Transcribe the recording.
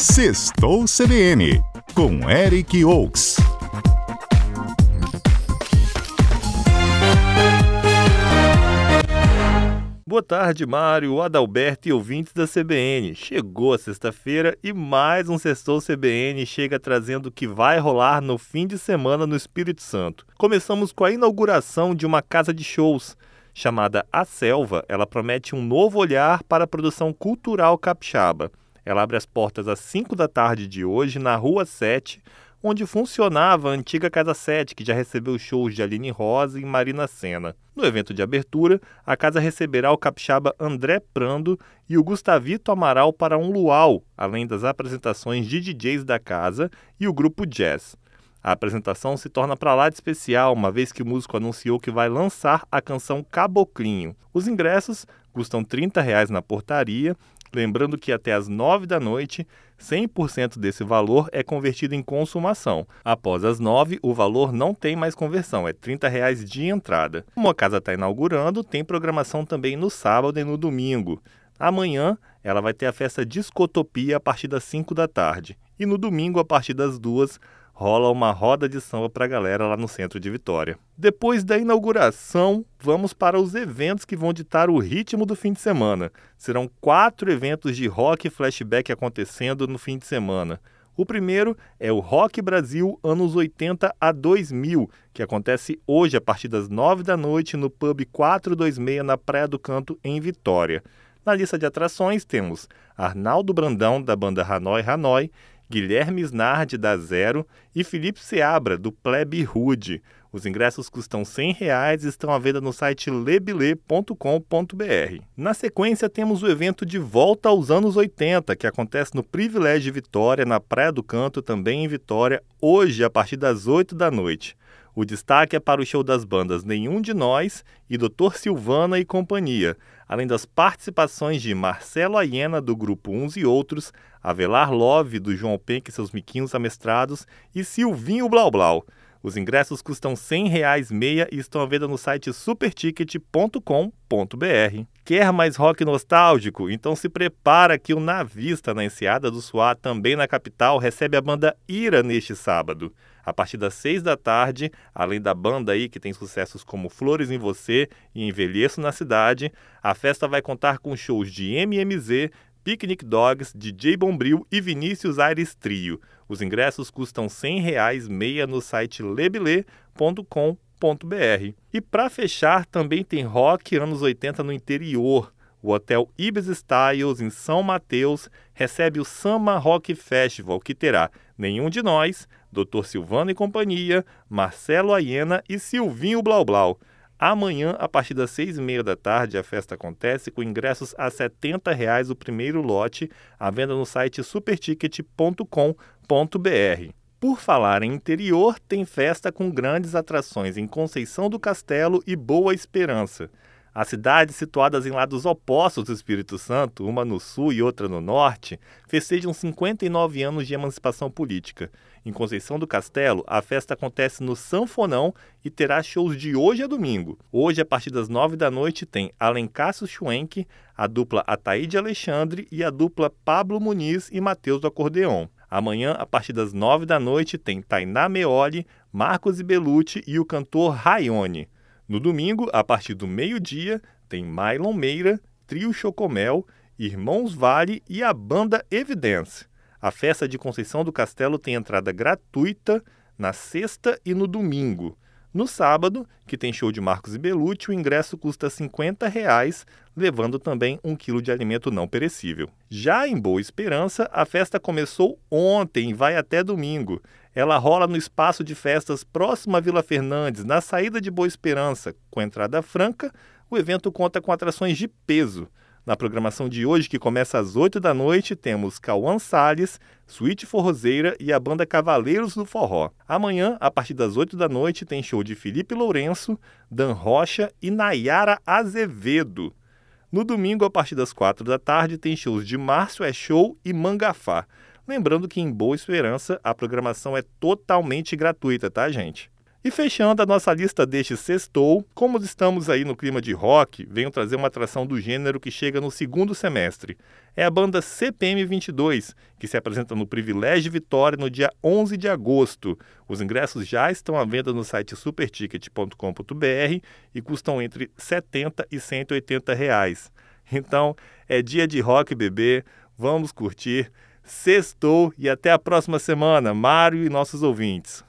Sextou CBN, com Eric Oaks. Boa tarde, Mário, Adalberto e ouvintes da CBN. Chegou a sexta-feira e mais um Sextou CBN chega trazendo o que vai rolar no fim de semana no Espírito Santo. Começamos com a inauguração de uma casa de shows. Chamada A Selva, ela promete um novo olhar para a produção cultural capixaba. Ela abre as portas às 5 da tarde de hoje na Rua 7, onde funcionava a antiga Casa 7, que já recebeu shows de Aline Rosa e Marina Senna. No evento de abertura, a casa receberá o capixaba André Prando e o Gustavito Amaral para um luau, além das apresentações de DJs da casa e o grupo Jazz. A apresentação se torna para lá de especial, uma vez que o músico anunciou que vai lançar a canção Caboclinho. Os ingressos custam R$ 30 na portaria Lembrando que até às 9 da noite, 100% desse valor é convertido em consumação. Após as 9, o valor não tem mais conversão, é 30 reais de entrada. Como a casa está inaugurando, tem programação também no sábado e no domingo. Amanhã, ela vai ter a festa Discotopia a partir das 5 da tarde. E no domingo, a partir das 2, rola uma roda de samba para a galera lá no centro de Vitória. Depois da inauguração, vamos para os eventos que vão ditar o ritmo do fim de semana. Serão quatro eventos de rock flashback acontecendo no fim de semana. O primeiro é o Rock Brasil anos 80 a 2000, que acontece hoje a partir das 9 da noite no Pub 426 na Praia do Canto, em Vitória. Na lista de atrações temos Arnaldo Brandão, da banda Hanoi Hanoi, Guilherme Snardi, da Zero, e Felipe Seabra, do Plebe Rude. Os ingressos custam 100 reais e estão à venda no site lebile.com.br. Na sequência, temos o evento de Volta aos Anos 80, que acontece no Privilégio Vitória, na Praia do Canto, também em Vitória, hoje, a partir das 8 da noite. O destaque é para o show das bandas Nenhum de Nós e Doutor Silvana e Companhia, além das participações de Marcelo Aiena, do grupo Uns e Outros, Avelar Love, do João Penck e seus miquinhos amestrados, e Silvinho Blau Blau. Os ingressos custam 100 reais meia e estão à venda no site superticket.com.br. Quer mais rock nostálgico? Então se prepara que o Navista, na Enseada do Suá, também na capital, recebe a banda Ira neste sábado. A partir das seis da tarde, além da banda aí que tem sucessos como Flores em Você e Envelheço na Cidade, a festa vai contar com shows de MMZ, Picnic Dogs, DJ Bombril e Vinícius Aires Trio. Os ingressos custam 100 reais meia no site lebile.com.br. E para fechar, também tem rock anos 80 no interior. O hotel Ibis Styles, em São Mateus, recebe o Samba Rock Festival, que terá Nenhum de Nós, Dr. Silvano e Companhia, Marcelo Aiena e Silvinho Blau Blau. Amanhã, a partir das seis e meia da tarde, a festa acontece com ingressos a 70 reais o primeiro lote, à venda no site superticket.com.br. Por falar em interior, tem festa com grandes atrações em Conceição do Castelo e Boa Esperança. As cidades situadas em lados opostos do Espírito Santo, uma no sul e outra no norte, festejam 59 anos de emancipação política. Em Conceição do Castelo, a festa acontece no Sanfonão e terá shows de hoje a domingo. Hoje, a partir das 9 da noite, tem Alencácio Schwenk, a dupla Ataíde Alexandre e a dupla Pablo Muniz e Matheus do Acordeon. Amanhã, a partir das 9 da noite, tem Tainá Meoli, Marcos Ibelucci e o cantor Raione. No domingo, a partir do meio-dia, tem Mylon Meira, Trio Chocomel, Irmãos Vale e a banda Evidence. A festa de Conceição do Castelo tem entrada gratuita na sexta e no domingo. No sábado, que tem show de Marcos e Belucci, o ingresso custa 50 reais, levando também um quilo de alimento não perecível. Já em Boa Esperança, a festa começou ontem e vai até domingo. Ela rola no espaço de festas próximo à Vila Fernandes, na saída de Boa Esperança. Com entrada franca, o evento conta com atrações de peso. Na programação de hoje, que começa às 8 da noite, temos Cauã Salles, Suíte Forrozeira e a banda Cavaleiros do Forró. Amanhã, a partir das 8 da noite, tem show de Felipe Lourenço, Dan Rocha e Nayara Azevedo. No domingo, a partir das 4 da tarde, tem shows de Márcio É Show e Mangafá. Lembrando que em Boa Esperança a programação é totalmente gratuita, tá, gente? E fechando a nossa lista deste sextou, como estamos aí no clima de rock, venho trazer uma atração do gênero que chega no segundo semestre. É a banda CPM 22, que se apresenta no Privilégio Vitória no dia 11 de agosto. Os ingressos já estão à venda no site superticket.com.br e custam entre 70 e 180 reais. Então, é dia de rock, bebê. Vamos curtir. Sextou e até a próxima semana, Mário e nossos ouvintes.